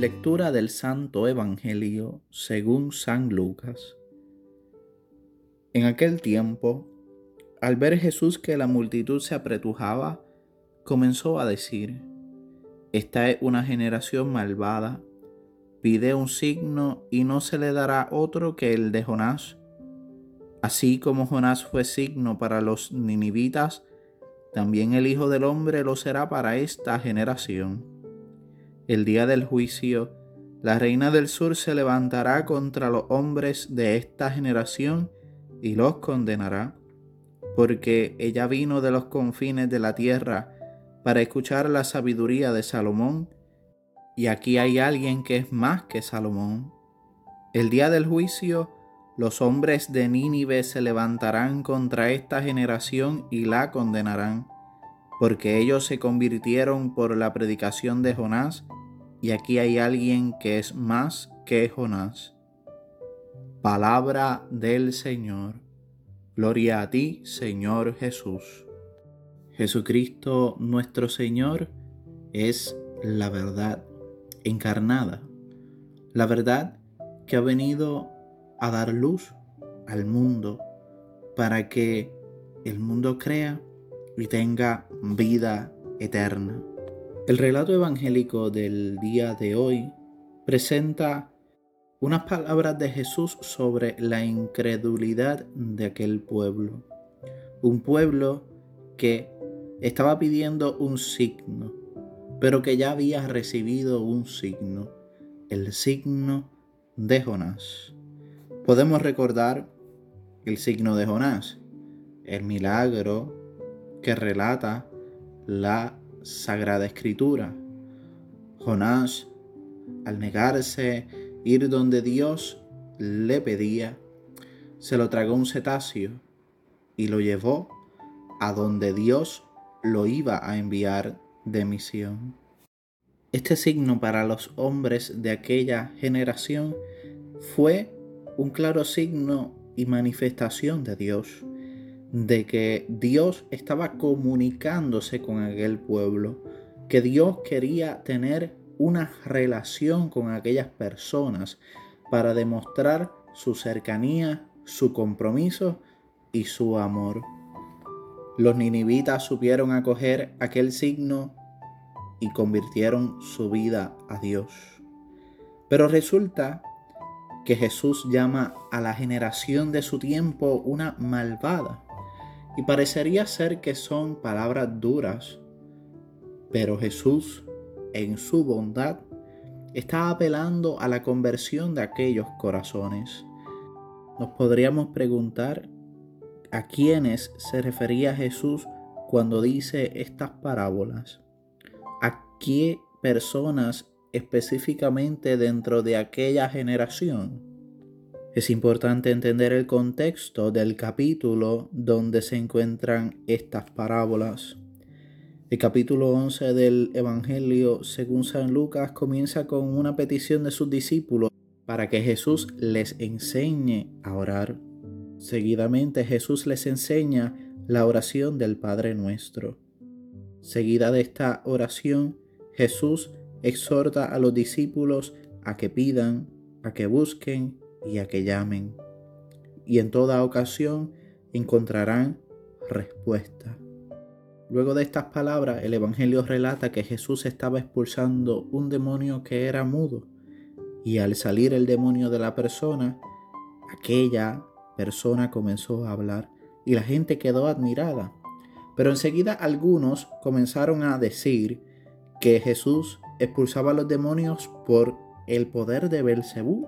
Lectura del Santo Evangelio según San Lucas. En aquel tiempo, al ver Jesús que la multitud se apretujaba, comenzó a decir, Esta es una generación malvada, pide un signo y no se le dará otro que el de Jonás. Así como Jonás fue signo para los ninivitas, también el Hijo del Hombre lo será para esta generación el día del juicio, la reina del sur se levantará contra los hombres de esta generación y los condenará, porque ella vino de los confines de la tierra para escuchar la sabiduría de Salomón, y aquí hay alguien que es más que Salomón. El día del juicio, los hombres de Nínive se levantarán contra esta generación y la condenarán, porque ellos se convirtieron por la predicación de Jonás, y aquí hay alguien que es más que Jonás. Palabra del Señor. Gloria a ti, Señor Jesús. Jesucristo nuestro Señor es la verdad encarnada, la verdad que ha venido a dar luz al mundo para que el mundo crea y tenga vida eterna. El relato evangélico del día de hoy presenta unas palabras de Jesús sobre la incredulidad de aquel pueblo. Un pueblo que estaba pidiendo un signo, pero que ya había recibido un signo, el signo de Jonás. Podemos recordar el signo de Jonás, el milagro que relata la Sagrada Escritura. Jonás, al negarse ir donde Dios le pedía, se lo tragó un cetáceo y lo llevó a donde Dios lo iba a enviar de misión. Este signo para los hombres de aquella generación fue un claro signo y manifestación de Dios de que Dios estaba comunicándose con aquel pueblo, que Dios quería tener una relación con aquellas personas para demostrar su cercanía, su compromiso y su amor. Los ninivitas supieron acoger aquel signo y convirtieron su vida a Dios. Pero resulta que Jesús llama a la generación de su tiempo una malvada y parecería ser que son palabras duras, pero Jesús, en su bondad, está apelando a la conversión de aquellos corazones. Nos podríamos preguntar a quiénes se refería Jesús cuando dice estas parábolas. ¿A qué personas específicamente dentro de aquella generación? Es importante entender el contexto del capítulo donde se encuentran estas parábolas. El capítulo 11 del Evangelio según San Lucas comienza con una petición de sus discípulos para que Jesús les enseñe a orar. Seguidamente Jesús les enseña la oración del Padre nuestro. Seguida de esta oración, Jesús exhorta a los discípulos a que pidan, a que busquen y a que llamen, y en toda ocasión encontrarán respuesta. Luego de estas palabras, el Evangelio relata que Jesús estaba expulsando un demonio que era mudo, y al salir el demonio de la persona, aquella persona comenzó a hablar y la gente quedó admirada. Pero enseguida algunos comenzaron a decir que Jesús expulsaba a los demonios por el poder de Belcebú,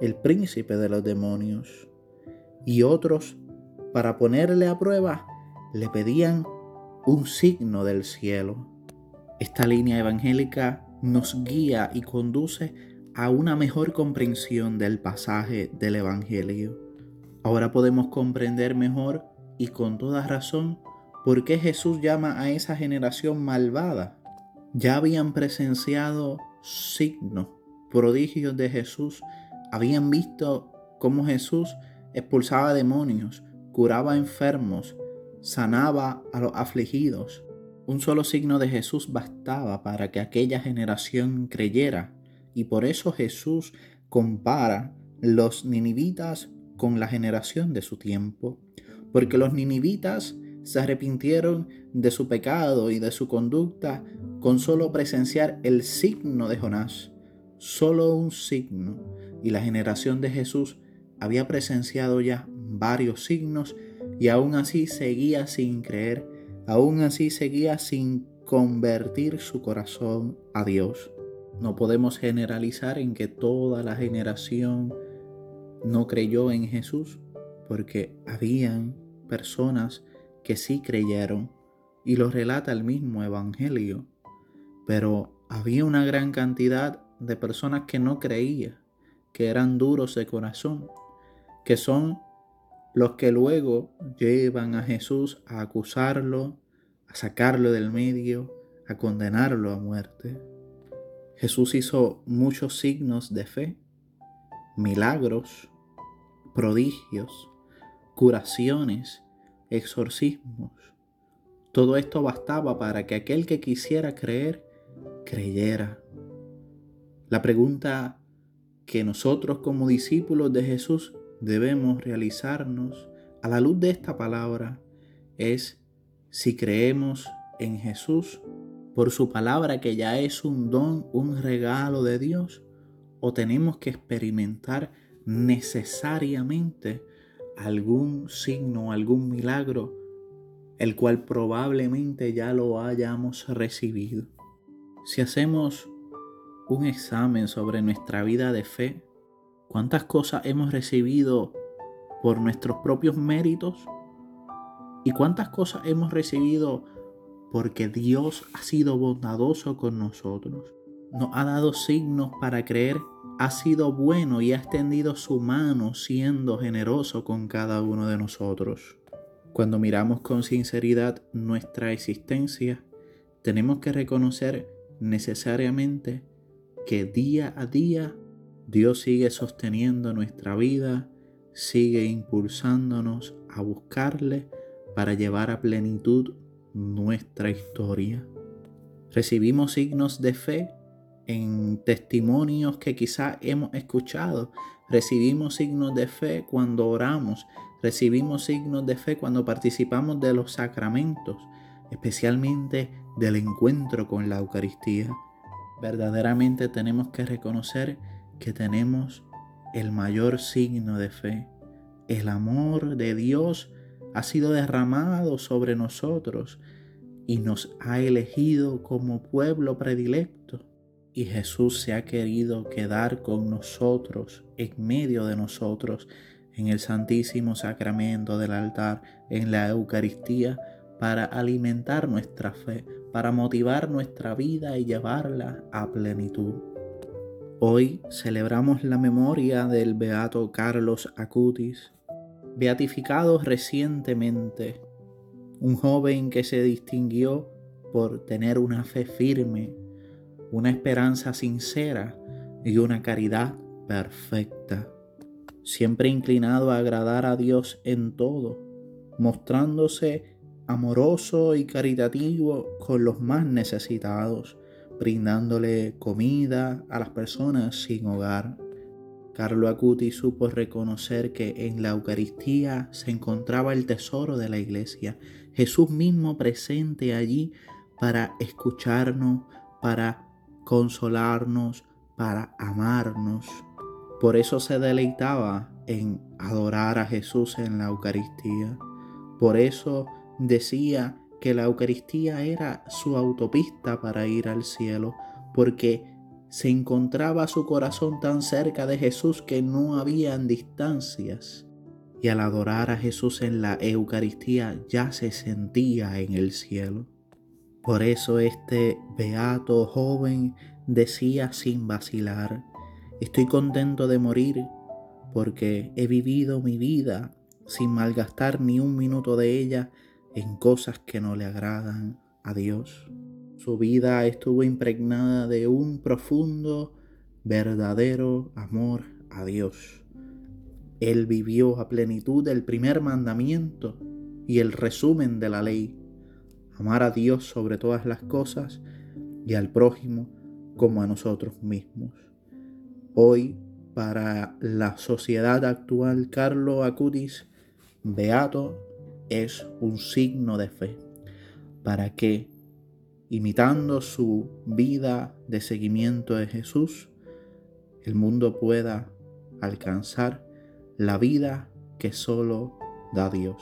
el príncipe de los demonios. Y otros, para ponerle a prueba, le pedían un signo del cielo. Esta línea evangélica nos guía y conduce a una mejor comprensión del pasaje del Evangelio. Ahora podemos comprender mejor y con toda razón por qué Jesús llama a esa generación malvada. Ya habían presenciado signos prodigios de Jesús habían visto cómo Jesús expulsaba demonios, curaba enfermos, sanaba a los afligidos. Un solo signo de Jesús bastaba para que aquella generación creyera y por eso Jesús compara los ninivitas con la generación de su tiempo, porque los ninivitas se arrepintieron de su pecado y de su conducta con solo presenciar el signo de Jonás, solo un signo, y la generación de Jesús había presenciado ya varios signos y aún así seguía sin creer, aún así seguía sin convertir su corazón a Dios. No podemos generalizar en que toda la generación no creyó en Jesús, porque habían personas que sí creyeron, y lo relata el mismo Evangelio, pero había una gran cantidad de personas que no creían, que eran duros de corazón, que son los que luego llevan a Jesús a acusarlo, a sacarlo del medio, a condenarlo a muerte. Jesús hizo muchos signos de fe, milagros, prodigios, curaciones, exorcismos. Todo esto bastaba para que aquel que quisiera creer, creyera. La pregunta que nosotros como discípulos de Jesús debemos realizarnos a la luz de esta palabra es si creemos en Jesús por su palabra que ya es un don, un regalo de Dios, o tenemos que experimentar necesariamente algún signo, algún milagro, el cual probablemente ya lo hayamos recibido. Si hacemos un examen sobre nuestra vida de fe, ¿cuántas cosas hemos recibido por nuestros propios méritos? ¿Y cuántas cosas hemos recibido porque Dios ha sido bondadoso con nosotros. Nos ha dado signos para creer, ha sido bueno y ha extendido su mano siendo generoso con cada uno de nosotros. Cuando miramos con sinceridad nuestra existencia, tenemos que reconocer necesariamente que día a día Dios sigue sosteniendo nuestra vida, sigue impulsándonos a buscarle para llevar a plenitud nuestra historia. Recibimos signos de fe en testimonios que quizá hemos escuchado. Recibimos signos de fe cuando oramos. Recibimos signos de fe cuando participamos de los sacramentos, especialmente del encuentro con la Eucaristía. Verdaderamente tenemos que reconocer que tenemos el mayor signo de fe, el amor de Dios ha sido derramado sobre nosotros y nos ha elegido como pueblo predilecto. Y Jesús se ha querido quedar con nosotros, en medio de nosotros, en el Santísimo Sacramento del altar, en la Eucaristía, para alimentar nuestra fe, para motivar nuestra vida y llevarla a plenitud. Hoy celebramos la memoria del beato Carlos Acutis, beatificado recientemente, un joven que se distinguió por tener una fe firme, una esperanza sincera y una caridad perfecta, siempre inclinado a agradar a Dios en todo, mostrándose amoroso y caritativo con los más necesitados, brindándole comida a las personas sin hogar. Carlo Acuti supo reconocer que en la Eucaristía se encontraba el tesoro de la iglesia, Jesús mismo presente allí para escucharnos, para consolarnos, para amarnos. Por eso se deleitaba en adorar a Jesús en la Eucaristía. Por eso decía que la Eucaristía era su autopista para ir al cielo, porque se encontraba su corazón tan cerca de Jesús que no habían distancias. Y al adorar a Jesús en la Eucaristía ya se sentía en el cielo. Por eso este beato joven decía sin vacilar, estoy contento de morir porque he vivido mi vida sin malgastar ni un minuto de ella en cosas que no le agradan a Dios. Su vida estuvo impregnada de un profundo verdadero amor a Dios. Él vivió a plenitud el primer mandamiento y el resumen de la ley, amar a Dios sobre todas las cosas y al prójimo como a nosotros mismos. Hoy, para la sociedad actual, Carlo Acutis, beato, es un signo de fe, para que, imitando su vida de seguimiento de Jesús, el mundo pueda alcanzar la vida que solo da Dios.